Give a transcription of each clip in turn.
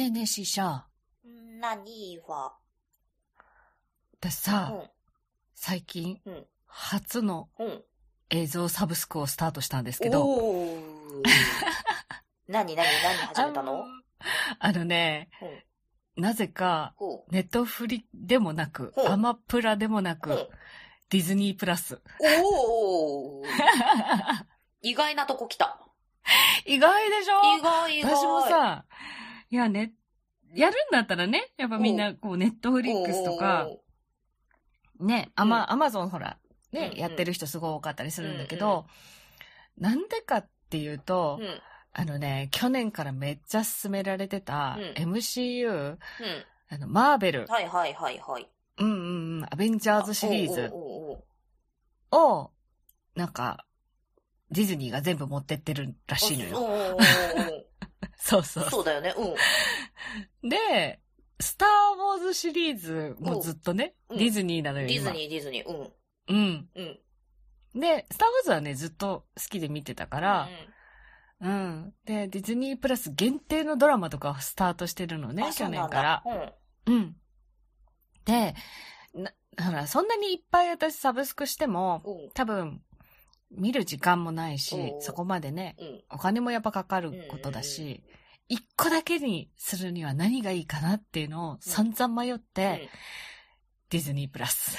ねえねえ、シーシャ。何は？私さ、うん。最近、うん初のうん。映像サブスクをスタートしたんですけど。おー。何何何始めたの？ああのね、うん。なぜか、ほう。ネットフリでもなくほう、アマプラでもなうんく、ディズニープラス。おー。意外なとこ来た。意外でしょ？意外意外。私もさ、いやね、やるんだったらね、やっぱみんな、こう、ネットフリックスとか、ね、アマ、アマゾンほら、ね、うんうん。やってる人すごい多かったりするんだけど、なんでかっていうと。あのね、去年からめっちゃ勧められてた、うん。MCU、うん。あの、マーベル、はいはいはいはい。うんうんうん、アベンジャーズシリーズを、なんか、ディズニーが全部持ってってるらしいのよ。そうそう。そうだよね。うん。で、スター・ウォーズシリーズもずっとね、うんディズニーなのよ、今。ディズニー、ディズニー。うん。うん。うん。で、スター・ウォーズはね、ずっと好きで見てたから、うん。で、ディズニープラス限定のドラマとかをスタートしてるのね、去年から。ら。うん。うん。で、な、ほら、そんなにいっぱい私サブスクしても、うん。多分、見る時間もないしそこまでね、うん。お金もやっぱかかることだし、一個だけにするには何がいいかなっていうのを散々迷って、ディズニープラス。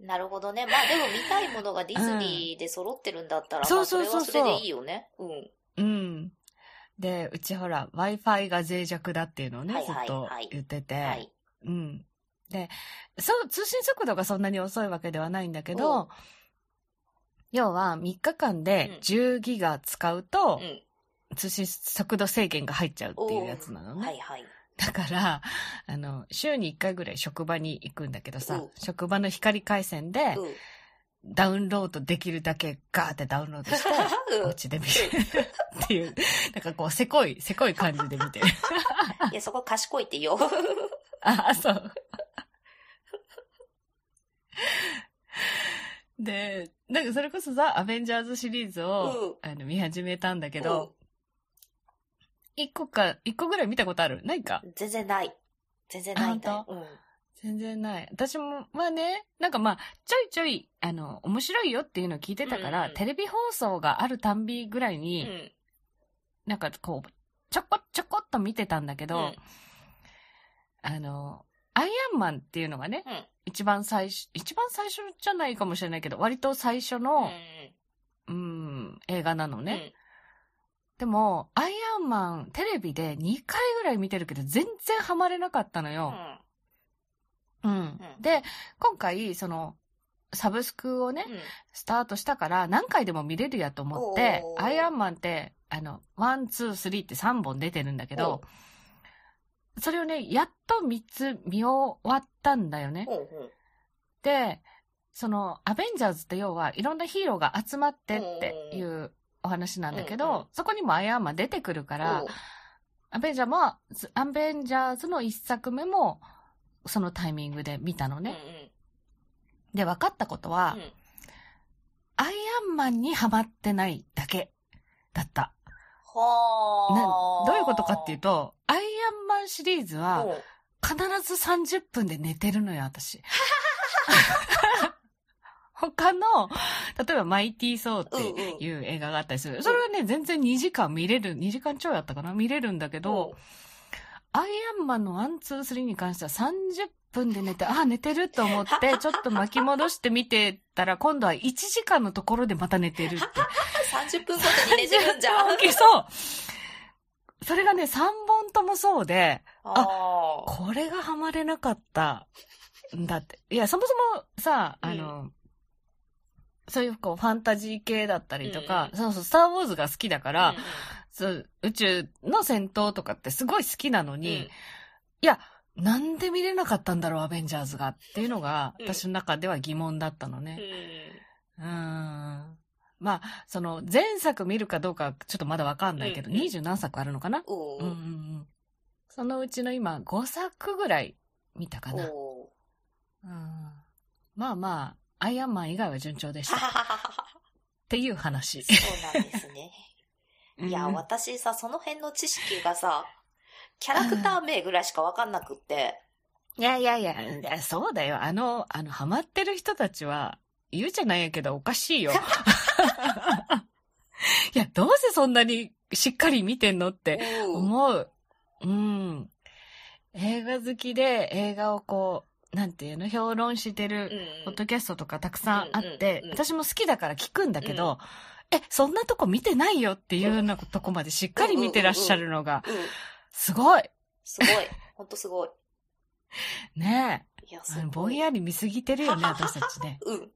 うん。なるほどね。まあでも見たいものがディズニーで揃ってるんだったら、そうまあそれそうそうそうはそれでいいよね。うん。うん。で、うちほら、Wi-Fi が脆弱だっていうのをね、はいはいずっとはい言ってて、はい。うん。で、そう、通信速度がそんなに遅いわけではないんだけど、うん要は3日間で10ギガ使うとう、ん。通信速度制限が入っちゃうっていうやつなのね。はいはい。だから、あの、週に1回ぐらい職場に行くんだけどさ、うん職場の光回線でうん。ダウンロードできるだけガーってダウンロードして、お家で見るっていう、なんかこう、せこい、せこい感じで見てる。いや、そこ賢いって言おう。あ、そう。で、なんかそれこそさ、アベンジャーズシリーズを、あの見始めたんだけど、一個か、一個ぐらい見たことある？ないか？うん全然ない。全然ないんだうん。全然ない。私も、まあね、なんかまあ、ちょいちょい、あの、面白いよっていうのを聞いてたから、うんうんテレビ放送があるたんびぐらいうに、ん。なんかこう、ちょこちょこっと見てたんだけど、うんあの、アイアンマンっていうのがね、うん。一番最初、一番最初じゃないかもしれないけど、割と最初の、うん、映画なのね。でも、アイアンマン、テレビで2回ぐらい見てるけど、全然ハマれなかったのうん。よ。うん。うんで、今回、その、サブスクをね、うん。スタートしたから何回でも見れるやと思ってアイアンマンって、あの、ワン、ツー、スリーって3本出てるんだけど、それをね、やっと3つ見終わったんだよね。で、その、アベンジャーズって要はいろんなヒーローが集まってっていうお話なんだけど、うんうんそこにもアイアンマン出てくるから、アベンジャーも、アベンジャーズの一作目も、そのタイミングで見たのね。で、分かったことは、うんうんアイアンマンにハマってないだけだった。は。どういうことかっていうと、アイアンマンシリーズは必ず30分で寝てるのよ、私。他の、例えばマイティー・ソーっていう映画があったりする。それはね、全然2時間見れる、2時間ちょいあったかな？見れるんだけど、アイアンマンの1、2、3に関しては30分で寝て、あ、寝てると思って、ちょっと巻き戻して見てたら、今度は1時間のところでまた寝てるって。30分ごとに寝てるんじゃん。30分そうそれがね、3本ともそうで、ああ。これがハマれなかったんだって。いや、そもそもさ、あの、そういうこうファンタジー系だったりとか、うんそうそう、スター・ウォーズが好きだから、うんうん。そう宇宙の戦闘とかってすごい好きなのに、うん。いや、なんで見れなかったんだろう、アベンジャーズがっていうのが、うん。私の中では疑問だったのね。うん。うーん。まあ、その、前作見るかどうかはちょっとまだわかんないけど、うんうん。二十何作あるのかな？うんうんうん。そのうちの今、5作ぐらい見たかな。おうん、まあまあ、アイアンマン以外は順調でした。っていう話。そうなんですね。いや、私さ、その辺の知識がさ、キャラクター名ぐらいしかわかんなくって。いやいやいや、いやそうだよ。あの、あの、ハマってる人たちは、言うじゃないやけどおかしいよ。いや、どうせそんなにしっかり見てんのって思う。うん。映画好きで映画をこう、なんていうの、評論してるポッドキャストとかたくさんあって私も好きだから聞くんだけど、え、そんなとこ見てないよっていうようなとこまでしっかり見てらっしゃるのが、うん。すごい。すごい。ほんとすごい。ねいや、え。すごい。ぼんやり見すぎてるよね、私たちね。うん。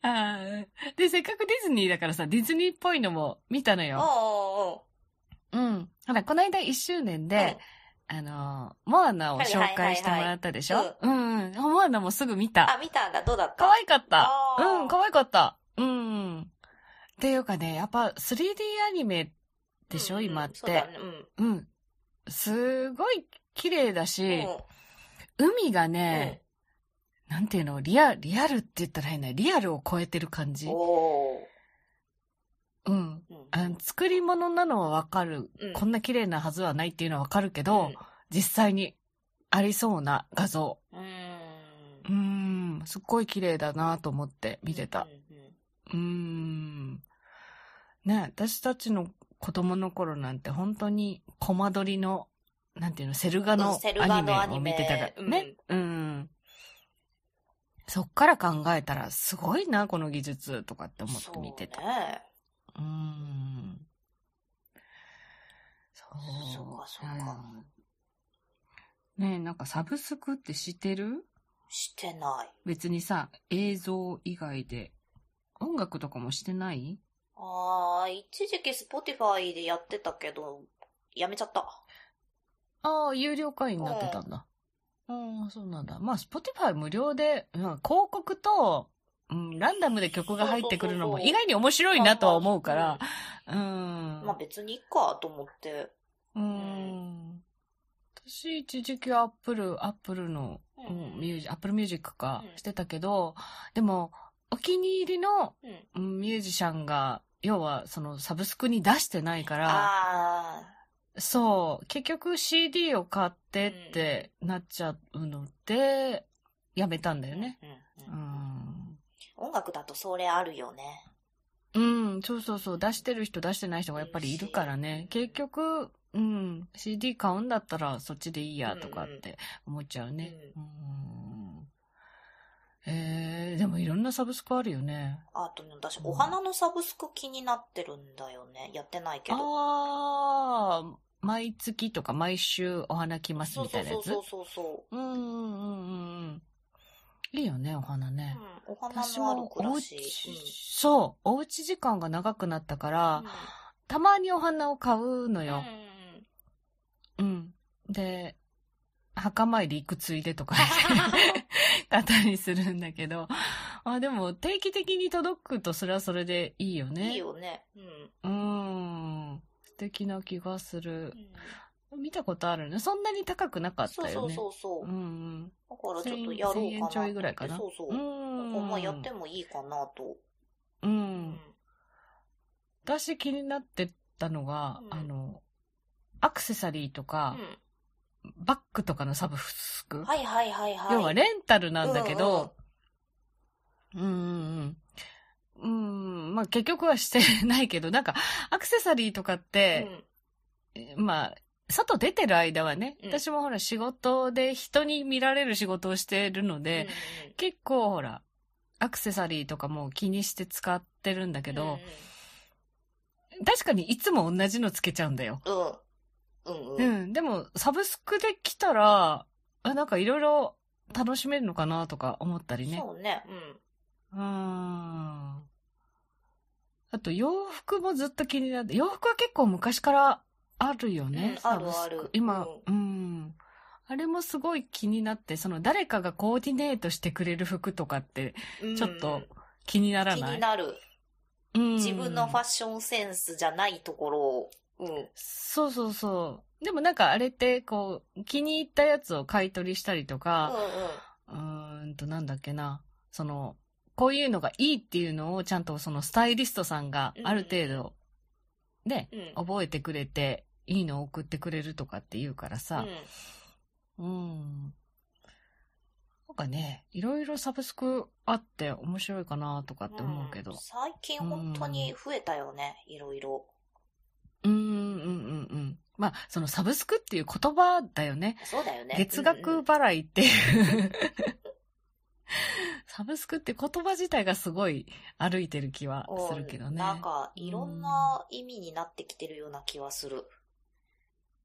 あーで、せっかくディズニーだからさ、ディズニーっぽいのも見たのよ。おうん。ほら、この間1周年で、あのー、モアナを紹介してもらったでしょ、はいうんうん。モアナもすぐ見た。あ、見たんだ。どうだった？可愛かった。うん、可愛かった。うん。っていうかね、やっぱ 3D アニメでしょ、うんうん今って。そうだね。うん。うん。すごい綺麗だし、うん海がね、なんていうの、リア、リアルって言ったら変な、リアルを超えてる感じうん。。おーうん。うんあの作り物なのはわかる。うんこんな綺麗なはずはないっていうのはわかるけど、うん実際にありそうな画像。うーんすっごい綺麗だなと思って見てた。うん。ね私たちの子供の頃なんて本当にコマ撮りの、なんていうの、セルガうのアニメを見てたからね。うん。そっから考えたらすごいな、この技術とかって思って見てた。そうね。うーん。そう。そうかそうかうんねえ、なんかサブスクって知ってる？してない。別にさ、映像以外で。音楽とかもしてない？あー、一時期 Spotify でやってたけど、やめちゃった。ああ、有料会員になってたんだ。うん、そうなんだ。まあ、Spotify 無料で、うん、広告と、うん、ランダムで曲が入ってくるのも意外に面白いなとは思うから、うん。まあ別にいっかと思って。うん。私、一時期アップル、アップルの、ううんん、ミュージアップルミュージックかうんしてたけど、でも、お気に入りのうん。うんミュージシャンが、要は、そのサブスクに出してないから、あそう、結局 CD を買ってってなっちゃうので、やめたんだー。よね。うん。音楽だとそれあるよね。うん、そうそうそう、出してる人出してない人がやっぱりいるからね。結局、うん、CD 買うんだったらそっちでいいやとかって思っちゃうね。うん。えー、でもいろんなサブスクあるよね。あとね、私、お花のサブスク気になってるんだよね。やってないけど。あー、毎月とか毎週お花来ますみたいうなやつ？そそうそうそうそう。うんうんうんうん。いいよね、お花ね。うん、お花私のあるらし。ち、そう、おうち時間が長くなったから、うんたまにお花を買うのうんよ。うん。で、墓参り行くついでとか買ったりするんだけど、あ、でも定期的に届くとそれはそれでいいよね。いいよね。うん。うーん。素敵な気がするう。ん見たことあるね。そんなに高くなかっそうそうたよね。そうそう。うんうん。だからちょっとやろうかなと1000円ちょいぐらいかなそうそう。ん。まあやってもいいかなと。う。うん私気になってたのが、うんあの、アクセサリーとか、バッグとかのサブスク。はいはいはいはい。要はレンタルなんだけど、うんうんうん。うん、まあ結局はしてないけど、なんか、アクセサリーとかっうんて、まあ、外出てる間はね、うん私もほら仕事で人に見られる仕事をしてるので、結構ほら、アクセサリーとかも気にして使ってるんだけど、確かにいつも同じのつけちゃうんだよ。うんうん。うんうん。ううんん。でも、サブスクで来たら、あなんかいろいろ楽しめるのかなとか思ったりね。そうね。うん。うーん。あと、洋服もずっと気になって、洋服は結構昔からあるよね。あるある今、ううん。あれもすごい気になって、その誰かがコーディネートしてくれる服とかってちょっと気になら気ない、になる。うん自分のファッションセンスじゃないところを。うん。そうそうそう。でもなんかあれって、こう、気に入ったやつを買い取りしたりとか、うーんと、なんだっけな。その、こういうのがいいっていうのをちゃんとそのスタイリストさんがある程度、ね、うん。覚えてくれて、いいのを送ってくれるとかって言うからさ、うん。なんかね、いろいろサブスクあって面白いかなとかって思うけど。ん最近本当に増えたよね、いろいろ。うん、うん、うん、うん。まあ、そのサブスクっていう言葉だよね。そうだよね。月うんうん額払いっていう。サブスクって言葉自体がすごい歩いてる気はするけどね。なんか、いろんな意味になってきてるような気はする。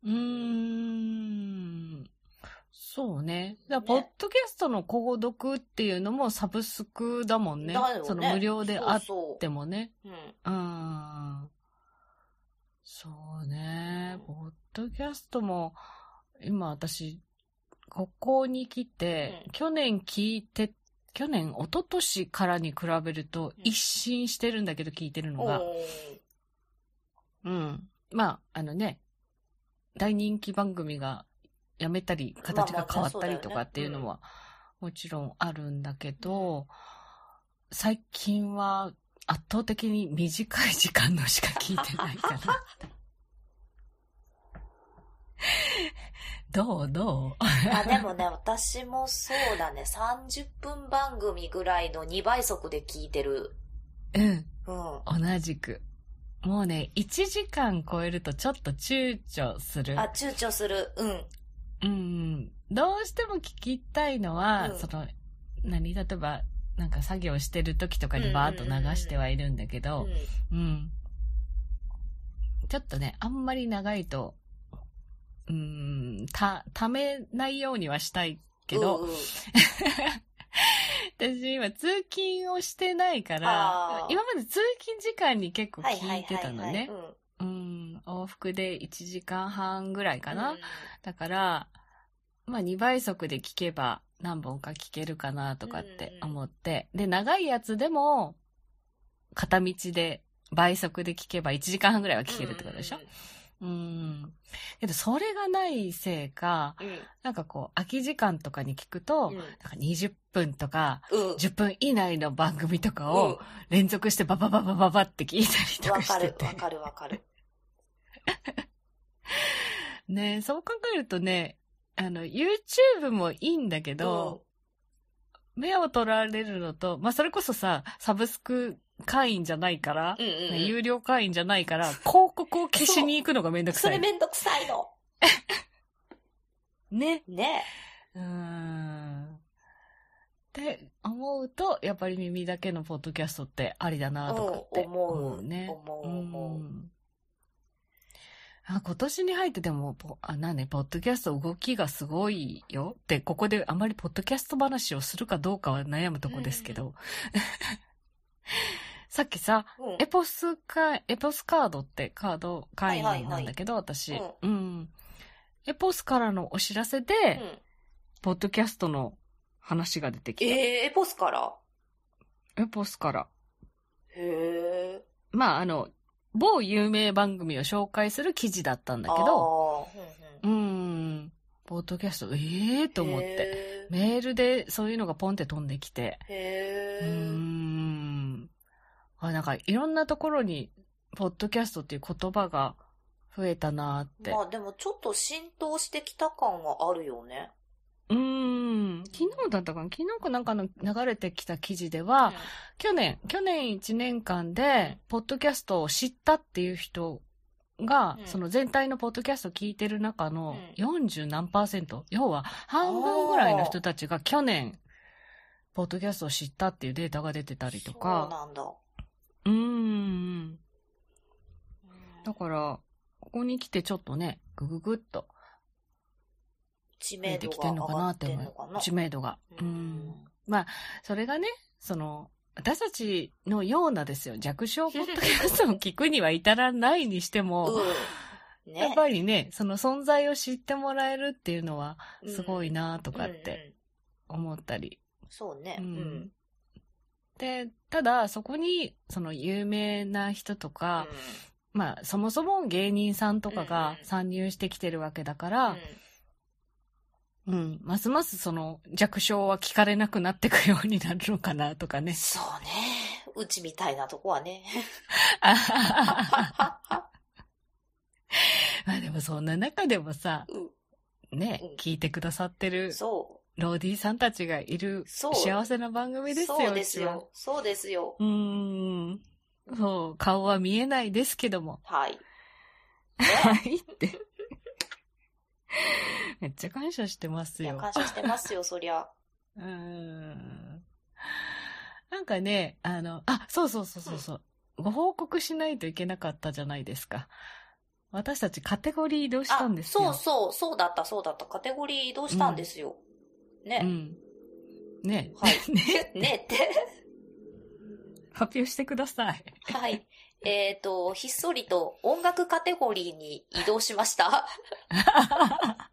うーん。そうね。だからねポッドキャストの購読っていうのもサブスクだもんね。だよね。その無料であっそうてもね。そう。うん。うーん。そうね。ポッドキャストも、今私、ここに来て、うん去年聞いて、去年、一昨年からに比べるとうん一新してるんだけど聞いてるのが。おーうん。まあ、あのね、大人気番組がやめたり、形が変わったりとかっていうのは、もちろんあるんだけど、最近は圧倒的に短い時間のしか聞いてないかな。どう？どう？あ、でもね、私もそうだね。30分番組ぐらいの2倍速で聞いてる。うん。うん。同じく。もうね、1時間超えるとちょっと躊躇する。あ、躊躇する。うん。うん。どうしても聞きたいのは、うんその、何？例えば、なんか作業してる時とかにバーッと流してはいるんだけうど、んうん。ちょっとね、あんまり長いと、うーん、た、ためないようにはしたいけど、うんうん 私今通勤をしてないから今まで通勤時間に結構聞いてたのね。うんうん、往復で1時間半ぐらいかな。うんだから、まあ2倍速で聞けば何本か聞けるかなとかって思って。で、長いやつでも、片道で倍速で聞けば1時間半ぐらいは聞けるってことでしょ？うん。けど、それがないせいか、うんなんかこう、空き時間とかに聞くと、うんなんか20分とか、うん。10分以内の番組とかうんを連続してババババババって聞いたりとわかしてて。かるわかるわかる。ねそう考えるとね、あの、YouTube もいいんだけど、目を取られるのと、まあ、それこそさ、サブスク会員じゃないから、うんうんうんね有料会員じゃないから、広告を消しに行くのがめんどくそさい。れめんどくさいの。ね。ね。うーん。って思うと、やっぱり耳だけのポッドキャストってありだなとかってうん思うね。思う思うんあ今年に入ってでも、ポあ、なんね、ポッドキャスト動きがすごいよ。で、ここであまりポッドキャスト話をするかどうかは悩むとこですけど。さっきさ、うんエポスか、エポスカードってカード会員なんだけど、私、ううん。エポスからのお知らせで、うんポッドキャストの話が出てきた。えー、エポスから？エポスから。へえ。まあ、あの、某有名番組を紹介する記事だったんだだけど、うんうんうーん、ポッドキャスト、ええー、と思って。へーメールでそういうのがポンって飛んできて、うーへーん。あ、なんかいろんなところに、ポッドキャストっていう言葉が増えたなーって。まあでもちょっと浸透してきた感はあるよね。うーん。昨日だったかな？昨日かなんかの流れてきた記事では、去年、去年1年間で、ポッドキャストを知ったっていう人が、うんその全体のポッドキャストを聞いてる中のう40何パーセント、要は半分ぐらいの人たちが去年、ポッドキャストを知ったっていうデータが出てたりとそうか、なんだ。うーん。うんだから、ここに来てちょっとね、ぐぐぐっと知名度が上てきてんのかがってなって思う。んのかな。知名度が。ううんん。それがね、その、私たちのようなですよ、弱小ポッドキャストを聞くには至らないにしても、うん。ね。やっぱりね、その存在を知ってもらえるっていうのは、すごいなとかっうんうんて思ったり。そうね。ううんん。で、ただ、そこに、その有名な人とか、まあ、そもそも芸人さんとかうんがうん参入してきてるわけだから、うん。ますますその弱小は聞かれなくなってくようになるのかなとかね。そうね。うちみたいなとこはね。まあでもそんな中でもさ、うねうん、聞いてくださってるそローディーさんたちがいる幸せな番組う。ですよ。そうですよ。そうですよ。うーん。そう、顔は見えないですけども。はい。はいって。めっちゃ感謝してますいや、よ。感謝してますよ、そりゃ。うーん。なんかね、あの、あ、そうそうそうそうそう。ご報告しないといけなかったじゃないですか。私たちカテゴリー移動したんですよ。そうそう、そうだった、そうだった。カテゴリー移動したんですよ。ね。うん。ね。はい ね。ねって。発表してください。はい。えっ、と、ひっそりと音楽カテゴリーに移動しました。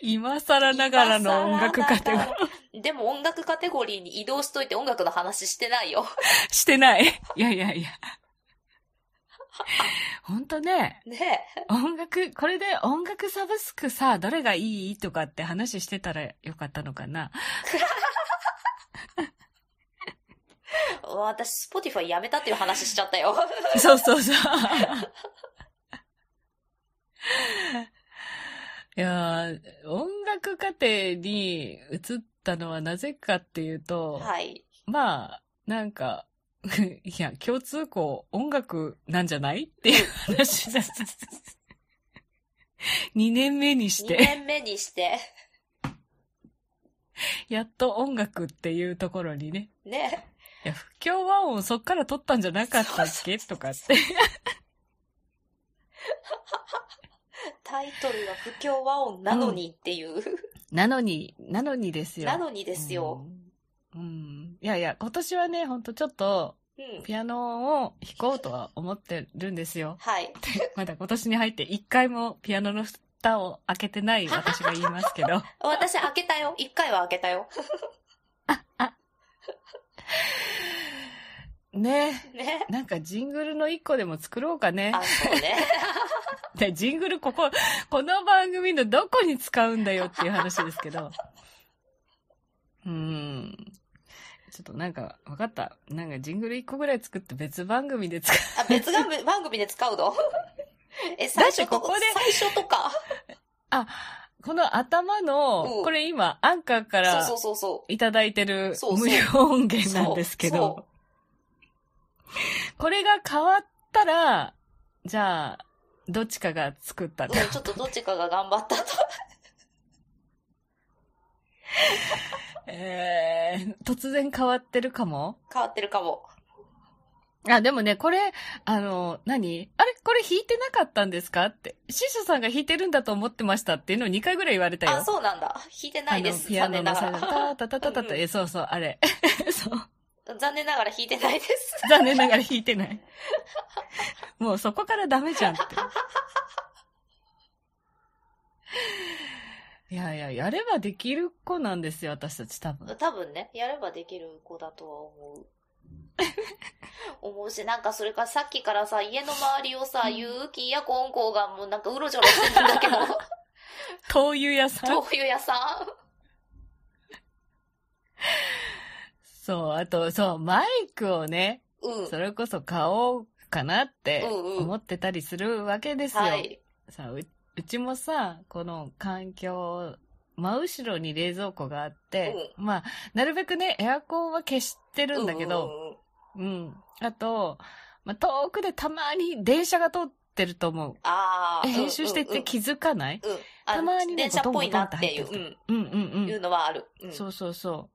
今更ながらの音楽カテゴリー。でも音楽カテゴリーに移動しといて音楽の話してないよ。してない。いやいやいや。ほんとね、ね音楽、これで音楽サブスクさ、どれがいいとかって話してたらよかったのかな？私、スポティファイやめたっていう話しちゃったよ。そうそうそう。いやー音楽家庭に移ったのはなぜかっていうと、はい。まあ、なんか、いや、共通項音楽なんじゃない？っていう話だ。2年目にし2て、年目にして、やっと音楽っていうところにね。ね。いや、不協和音そっから取ったんじゃなかったっけ？とかって。タイトルは不協和音なのにっていう。なのに、なのにですよ。なのにですよ。うん。うん。いやいや、今年はね、ほんとちょっと、うん。ピアノを弾こうとは思ってるんですよ。はい。まだ今年に入って一回もピアノの蓋を開けてない 私が言いますけど。私開けたよ。一回は開けたよ。ねね。なんかジングルの一個でも作ろうかね。あ、そうね。で、ジングルここ、この番組のどこに使うんだよっていう話ですけど。うーん。ちょっとなんか、わかった。なんかジングル一個ぐらい作って別番組で使う。あ、別が番組で使うの？え、最初ここで最初とか？この頭の、うんこれ今、アンカーからそうそうそうそいただいてる無料音源なんですけど、これが変わったら、じゃあ、どっちかが作ったう。うん、ちょっとどっちかが頑張ったと。えー、突然変わってるかも？変わってるかも。あ、でもね、これ、あの、何？あれ？これ弾いてなかったんですか？って。シショさんが弾いてるんだと思ってましたっていうのを2回ぐらい言われたよ。あ、そうなんだ。弾いてないです。ピアノのさ、残念ながタタタタタタ、うんえ、そうそう、あれ。そう。ら。残念ながら弾いてないです。残念ながら弾いてない。もうそこからダメじゃんって。いやいや、やればできる子なんですよ、私たち多分。多分ね、やればできる子だとは思う。思うし、なんかそれからさっきからさ、家の周りをさ、ゆうきやこんこがもうなんかうろちょろしてるんだけど、灯油屋さん豆腐屋さそう、あと、そう、マイクをね、ん。うん。それこそ買おうかなってうんうん思ってたりするわけですよ。はい。さう、うちもさ、この環境、真後ろに冷蔵庫があって、まあ、なるべくね、エアコンは消してるんだけど、うんうんうんうん。あと、まあ、遠くでたまに電車が通ってると思う。ああ。え編集してうんうんて気づかない、うん。あたまにね電車っぽいなっていう、うん。うん、うんうんいうのはある。うん。そうそうそ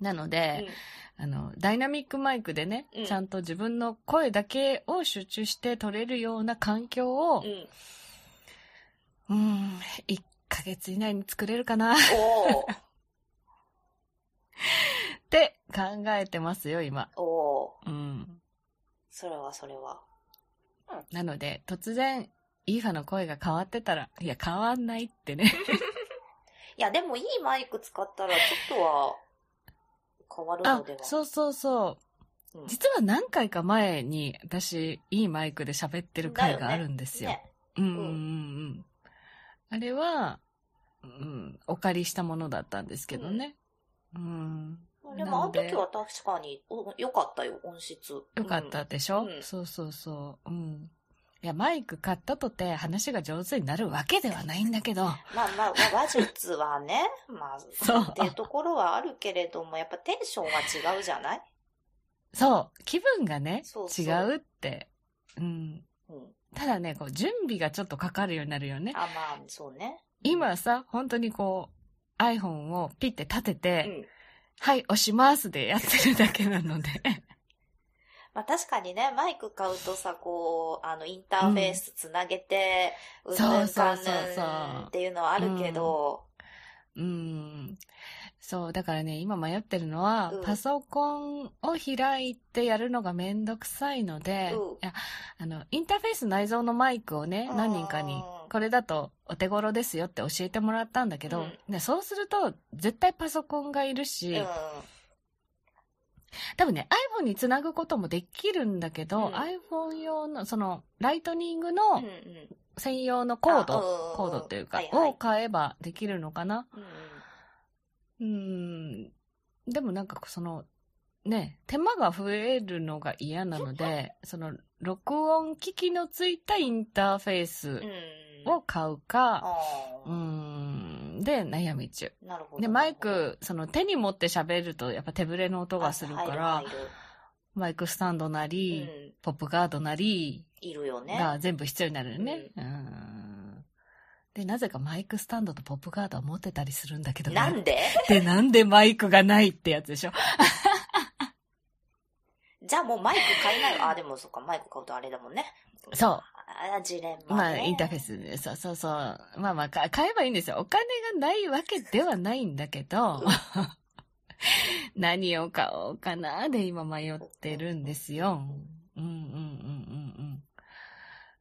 う。なので、うんあの、ダイナミックマイクでね、うんちゃんと自分の声だけを集中して撮れるような環境をう、ん。うん、1ヶ月以内に作れるかな っ。て考えてますよ、今。おー。うん。それはそれは。なので、突然、イーファの声が変わってたら、いや、変わんないってね。いや、でもいいマイク使ったらちょっとは変わるあのでは。、そうそうそう。うん実は何回か前に、私、いいマイクで喋ってる回があるんですよ。ね。うんうんうんうん。あれは、うん、お借りしたものだったんですけどね。うん。でも、あの時は確かに、お良かったよ、音質。よかったでしょ、うんそうそうそう。うん。いや、マイク買ったとて話が上手になるわけではないんだけど。まあまあ、話術はね、まあ、そうっていうところはあるけれども、やっぱテンションは違うじゃない？そう、気分がね、そうそう違うって。うん。うん。ただね、こう、準備がちょっとかかるようになるよね。あ、まあ、そうね。今さ、本当にこう、iPhone をピッて立てうて、ん。はい、押しますでやってるだけなので。まあ確かにね、マイク買うとさ、こう、あの、インターフェースつなげて、うん、そうそうんそうそっていうのはあるけど、うん。そう、だからね、今迷ってるのは、うん。パソコンを開いてやるのがめんどくさいので、うん。いや、あの、インターフェース内蔵のマイクをね、うん何人かに、これだとお手頃ですよって教えてもらったんだけど、うん。ね、そうすると、絶対パソコンがいるうし、ん。多分ね、iPhone につなぐこともできるんだけど、うん。iPhone 用の、その、ライトニングうんのうん。専用のコード、あうん。コードっていうか、はいはい。を買えばできるのかな。うんうーん。でもなんかその、ね、手間が増えるのが嫌なので、その、録音機器のついたインターフェースうん。を買うか、あうーん、で悩み中。あ、なるほど。で、マイク、その手に持って喋るとやっぱ手ぶれの音がするから、マイクスタンドなるり、うん。ポップガードなりいるよね。が全部必要になるよね。うん。で、なぜかマイクスタンドとポップガードは持ってたりするんだけどね。なんで？で、なんでマイクがないってやつでしょ じゃあもうマイク買いなよ。あ、でもそっか、マイク買うとあれだもんね。そう。あ、ジレンマ、ね。まあ、インターフェースで、そうそうそう。まあまあ、か買えばいいんですよ。お金がないわけではないんだけど、何を買おうかなで今迷ってるんですよ。うんうんうんうんうん。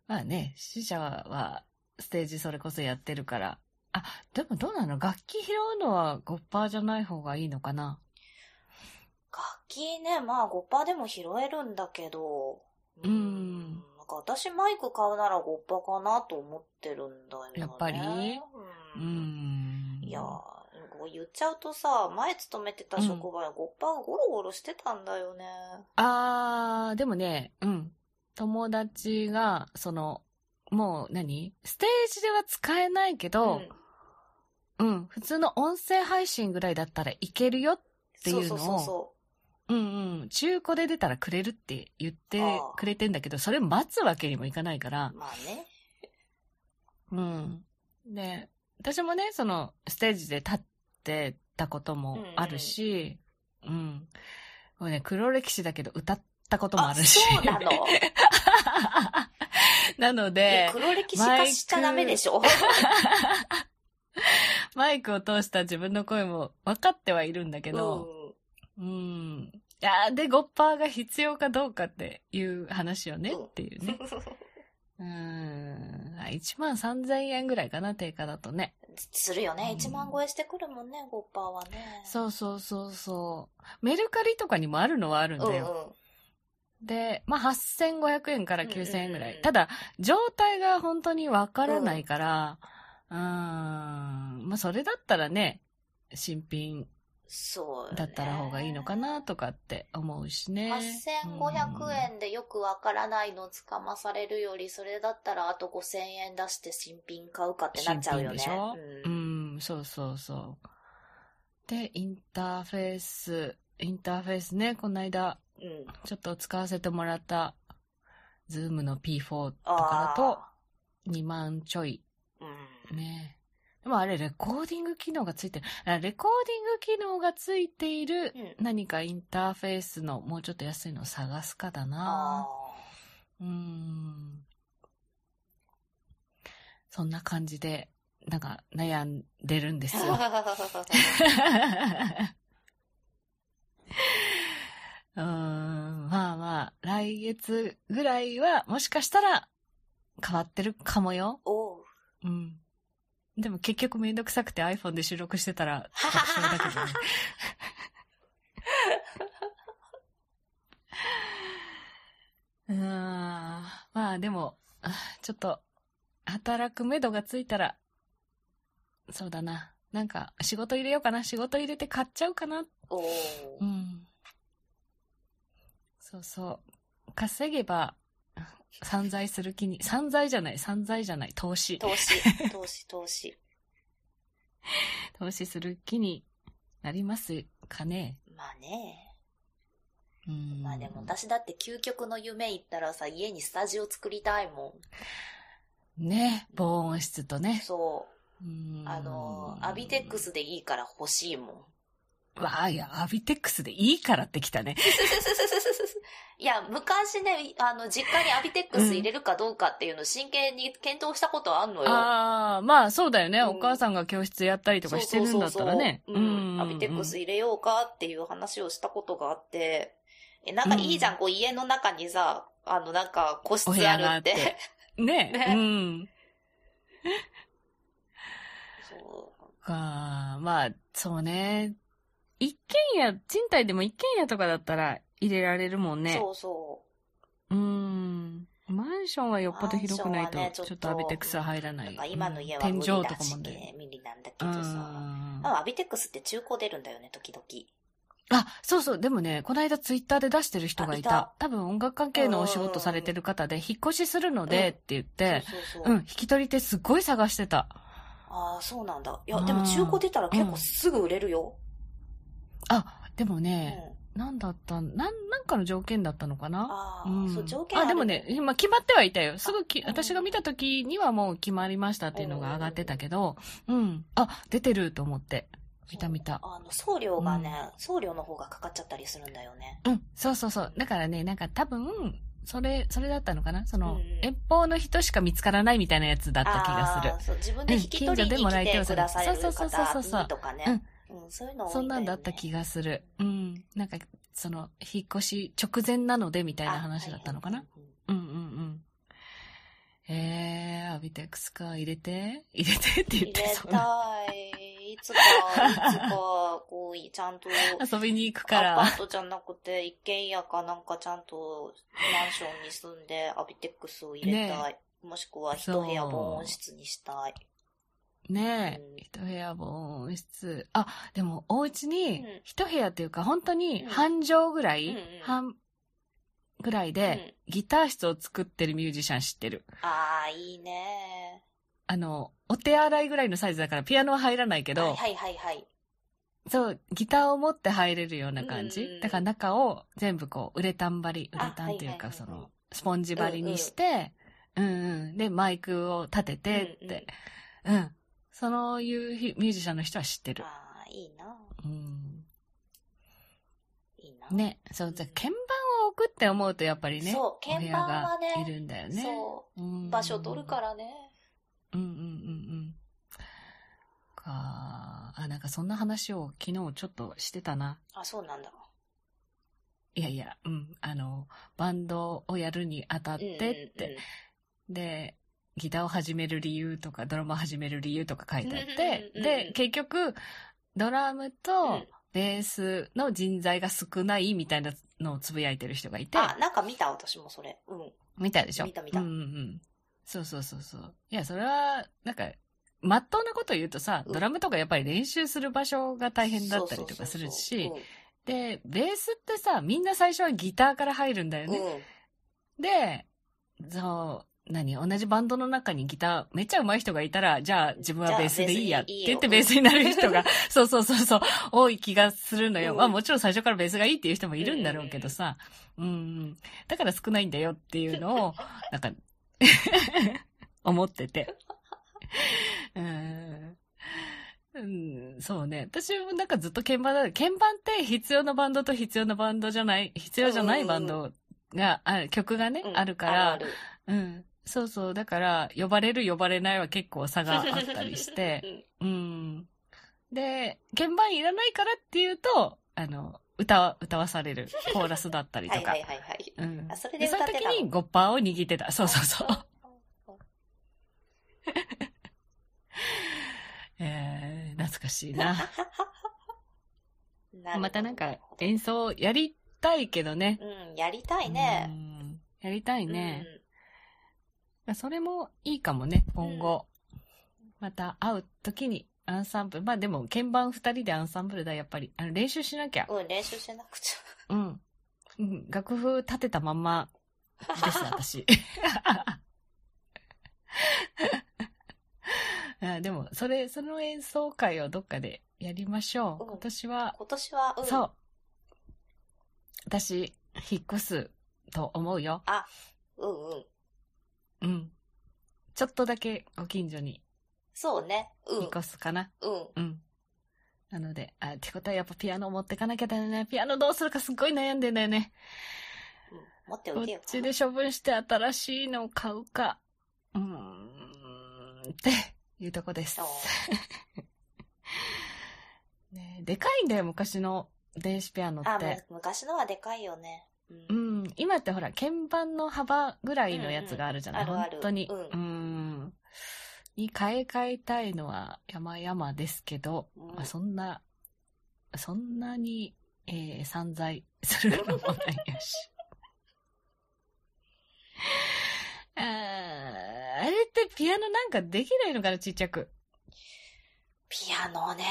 まあね、死者はステージそれこそやってるから。あ、でもどうなの？楽器拾うのは5%じゃない方がいいのかな？楽器ね、まあ5%でも拾えるんだけど、うんなんか私マイク買うなら5%かなと思ってるんだよね。やっぱり？う。うんん。いや言っちゃうとさ、前勤めてた職場で5%ゴロゴロしてたんだよね。あー、でもね、うん。友達が、その、もう何？ステージでは使えないけど、うん、普通の音声配信ぐらいだったらいけるよ。ていうのをそうそうそうそうんうん。中古で出たらくれるって言ってくれてんだけど、それ待つわけにもいかないからう。、まあね。うん。で、私もね、その、ステージで立ってたこともあるし、うん、もうね、黒歴史だけど歌ったこともあるし。そうなの？なのいでや、黒歴史化しちゃダメでしょ。マイクを通した自分の声も分かってはいるんだけど、うんうん。いやーで、5%が必要かどうかっていう話をね、うんっていうね。うん。1万3000円ぐらいかな、定価だとね。するよね。うん1万超えしてくるもんね、5%はね。そうそうそうそう。メルカリとかにもあるのはあるんだよ。うんうんで、まあ、8500円から9000円ぐらい。うんうんうんただ、状態が本当にわからないから、うーん、まあ、それだったらね、新品そう、ね。だったら方がいいのかなとかって思うしね。8500円でよくわからないのつかまされるより、それだったらあと5000円出して新品買うかってなっちゃうよね。新品でしょ？ううんん、そうそうそう。で、インターフェース、インターフェースね、この間、うん。ちょっと使わせてもらった、ズームの P4 とあかだと、2万ちょいーうん。ね。でもあれ、レコーディング機能がついてる。あレコーディング機能がついているうん何かインターフェースのもうちょっと安いのを探すかだあな。うーん。そんな感じで、なんか悩んでるんですよ。うーん、まあまあ、来月ぐらいはもしかしたら変わってるかもよ。おう。うん。でも結局めんどくさくて iPhone で収録してたら確証だけどね。うーん。まあでも、あちょっと、働く目処がついたら、そうだな。なんか、仕事入れようかな。仕事入れて買っちゃうかな。おーうん。そうそう。稼げば、散財する気に、散財じゃない、散財じゃない、投資。投資、投資、投資。投資する気になりますかね。まあね。うん。まあでも私だって究極の夢言ったらさ、家にスタジオ作りたいもね、防音室とん。ね。そう。うんあの、アビテックスでいいから欲しいもん。わあ、いや、アビテックスでいいからってきたね。いや、昔ね、あの、実家にアビテックス入れるかどうかっていうのを真剣に検討したことあんのよ。ああ、まあそうだよね、うんお母さんが教室やったりとかしてるんだったらね。そうそうそうそううん。アビテックス入れようかっていう話をしたことがあって、え、なんかいいじゃん、こう家の中にさ、あの、なんか個室あるっ屋があってて。ね ねうん。そう。かまあ、そうね。一軒家、賃貸でも一軒家とかだったら入れられるもんね。そうそう。うん。マンションはよっぽど広くないと、ちょっとアビテックスは入らな。ないんか今の家は天井と無理だしかもね。、無理なんだけうどさ。アビテックスって中古出るんだよね、時々。あ、そうそう。でもね、この間ツイッターで出してる人がいた。多分音楽関係のお仕事されてる方で、引っ越しするのでって言って、そうん、引き取り手すっごい探してた。ああ、そうなんだ。いや、うんでも中古出たら結構すぐ売れるよ。あ、でもうん。ね、なんだった？ん、なん、なんかの条件だったのかな？ああ、うんそう、条件あ、でもね、今決まってはいたよ。すぐき、うん私が見た時にはもう決まりましたっていうのが上がってたけど、うん。あ、出てると思って。見た見た。あの、送料がね、送料の方がかかっちゃったりするんだよね。うん、そうそうそう。だからね、なんか多分、それ、それだったのかな？その、うん遠方の人しか見つからないみたいなやつだった気がするそう、自分で引き取りに来てくださるそうそうそうそうそう方とかね。うん、そういうのそんなんだった気がする。うん。なんか、その、引っ越し直前なのでみたいな話だったのかな？あはいはいはいうんうんうん。えー、アビテックスか、入れて？入れてって言って入れそうな。たい。いつか、いつか、こう、ちゃんと、遊びに行くアから。パートじゃなくて、一軒家かなんかちゃんとマンションに住んでアビテックスを入れたい。もしくは一部屋防音室にしたい。ねうんえ、一部屋防音室。あ、でも、お家うにん、一部屋っていうか、本当にうん半畳ぐらい、半ぐらいで、ギター室を作ってるミュージシャン知ってる。ああ、いいね。あの、お手洗いぐらいのサイズだから、ピアノは入らないけど、はいはいはいはい。そう、ギターを持って入れるような感じ。うんだから中を全部こう、ウレタン張り、ウレタンっていうか、その、スポンジ張りにして、うんうん。で、マイクを立ててって、うん、そういうひミュージシャンの人は知ってる。ああ、いいな。うん。いいな。ね、そう、じゃあ鍵盤を置くって思うとやっぱりね、そう鍵盤はねいるんだよね。そうう。ん場所取るからね。うんうんうんうん。かあ、なんかそんな話を昨日ちょっとしてたな。あ、そうなんだ。いやいや、うん、あの、バンドをやるにあたってって、で、ギターを始める理由とか、ドラムを始める理由とか書いてあって、で、結局、ドラムとんベースの人材が少ないみたいなのをつぶやいてる人がいて、あ、なんか見た私もそれ。うん。見たでしょ？見た見たうんうんうん。そうそうそうそう。いや、それは、なんか、まっとうなこと言うとさ、うんドラムとかやっぱり練習する場所が大変だったりとかするしで、ベースってさ、みんな最初はギターから入るんだよね。うん。で、そう、何同じバンドの中にギターめっちゃ上手い人がいたら、じゃあ自分はベースでいいやって言ってベースになる人が、そうそうそうそう、多い気がするのよ。うんまあもちろん最初からベースがいいっていう人もいるんだろうけどさ、うん、うん。だから少ないんだよっていうのを、なんか、思ってて。うんうん、そうね。私もなんかずっと鍵盤だ。鍵盤って必要なバンドと必要なバンドじゃない、必要じゃないバンドがある、曲がね、うんあるから、うん。そうそう。だから、呼ばれる呼ばれないは結構差があったりしあてる、うんうん。で、鍵盤いらないからっていうと、あの、歌わ、歌わされるコーラスだったりとかはいはい。はいはい。うん。あそれで、歌ってたの？時にゴッパーを握ってた。そうそうそう。えー、懐かしいな。なまたなんか演奏やりたいけどね。うん、やりたいね。うん。やりたいね。うんそれもいいかもね、今後。また会う時に、アンサンブル。まあでも、鍵盤二人でアンサンブルだ、やっぱり。あの練習しなきゃ。うん、練習しなくちうん。うん楽譜立てたまんまです、私。あでも、それ、その演奏会をどっかでやりましょう。うん今年はゃ。、今年は、うん。そう。私、引っ越すと思うよ。うんうん。うん。ちょっとだけご近所にそうね。うん。引っ越すかな。うん。うん。なので、あ、ってことはやっぱピアノを持ってかなきゃだよね。ピアノどうするかすっごい悩んでんだよね。うん持ってこおいてよっ。ちで処分して新しいのを買うか。うーん、っていうとこですそ。ね、でかいんだよ、昔の電子ピアノあ、って。む昔のはでかいよね。う。うんん、今ってほら、鍵盤の幅ぐらいのやつがあるじゃない、うんうん本当に。うんうん。に買い替えたいのは山々ですけど、うんまあ、そんな、そんなに、えー散財するのもないやし。あーあれってピアノなんかできないのかな、ちっちゃく。ピアノね。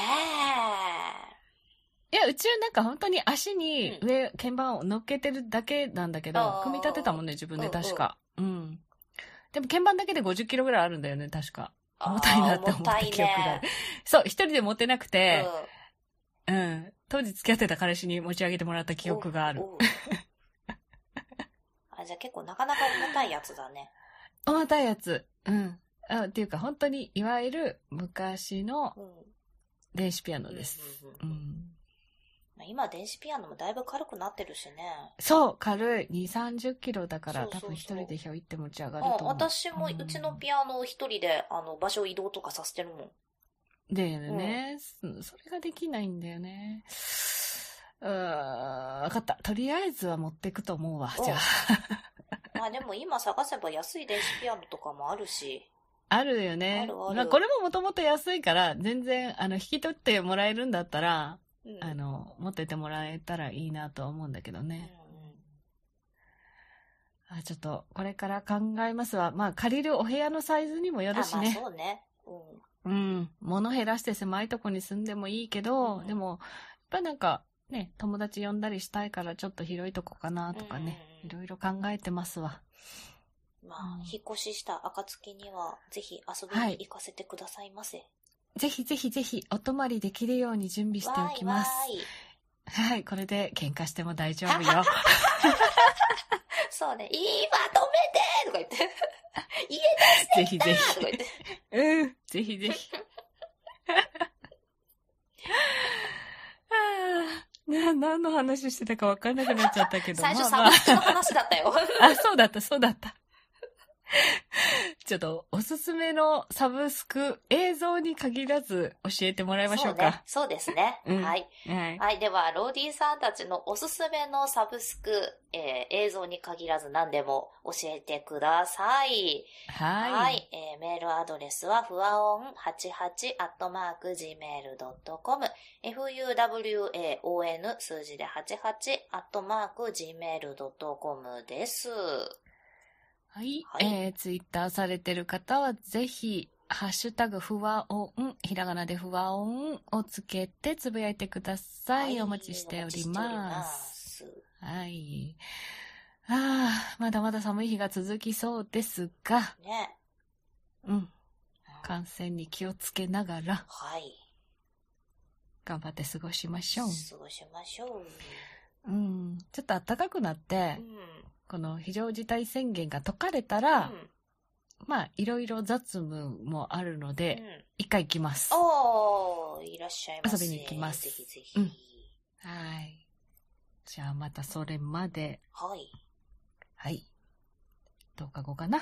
いや、うちはなんか本当に足にう上、鍵盤を乗っけてるだけなんだけど、組み立てたもんね、自分でうんうん確か。うん。でも鍵盤だけで50キロぐらいあるんだよね、確か。重たいなって思った記憶があるね。そう、一人で持てなくて、うんうん。当時付き合ってた彼氏に持ち上げてもらった記憶がある。あ、じゃあ結構なかなか重たいやつだね。重たいやつ。うん。あっていうか、本当に、いわゆる昔のうん。電子ピアノです。うん今電子ピアノもだいぶ軽くなってるしね。そう、軽い。2、30キロだから、多分一人でひょいって持ち上があると思う。私もうちのピアノを一人で、あの、場所移動とかさせてるもん。だよね、そそれができないんだよね。うーん、わかった。とりあえずは持ってくと思うわ。じゃあ。まあでも今探せば安い電子ピアノとかもあるし。あるよね。あるあるまあ、これももともと安いから、全然、あの、引き取ってもらえるんだったら、うん。あの、持っててもらえたらいいなとは思うんだけどうんね。あちょっと、これから考えますわ。まあ、借りるお部屋のサイズにもようん。あ、まあるしね。そうね。うん。うん。物減らして狭いとこに住んでもいいけど、うんでも、やっぱなんか、ね、友達呼んだりしたいからちょっと広いとこかなとかね、うんいろいろ考えてますわ。まうんあ、引っ越しした暁には、ぜひ遊びはいに行かせてくださいませ。ぜひぜひぜひ、お泊まりできるように準備しておきます。はい、これで喧嘩しても大丈夫よ。そうね。今止めてとか言って。家ぜひぜだとか言って。ひ。うん、ぜひぜひ。な、何の話してたか分かんなくなっちゃったけど。最初サブスクの話だったよ。あ、そうだった、そうだった。ちょっと、おすすめのサブスク、映像に限らず教えてもらいましょうか。そうね。ですね。うんはい。はい。はい。では、ローディーさんたちのおすすめのサブスク、えー映像に限らず何でも教えてください。はい。はい。えーメールアドレスは、ふわおん88アットマーク gmail.com、fuwaon 数字で88アットマーク gmail.com です。はい。はいえー、ツイッターされてる方は、ぜひ、ハッシュタグふわおん、ひらがなでふわおんをつけてつぶやいてください。お待ちしております。す。はい。ああ、まだまだ寒い日が続きそうですが、ね。うん。感染に気をつけながら、はい。頑張って過ごしましょう。過ごしましょう。うん。ちょっと暖かくなってう、ん。この非常事態宣言が解かれたうら、んまあ、いろいろ雑務もあるのうで、ん一回行きます。おー、いらっしゃいませ。遊びに行きますぜひぜひ。うんはい。じゃあまたそれまで、はい。はい。10日後かな。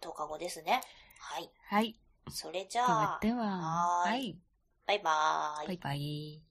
10日後ですね。はい。はい。それじでゃあ、はでは、はーいはい。バイバーイ。バイバイ。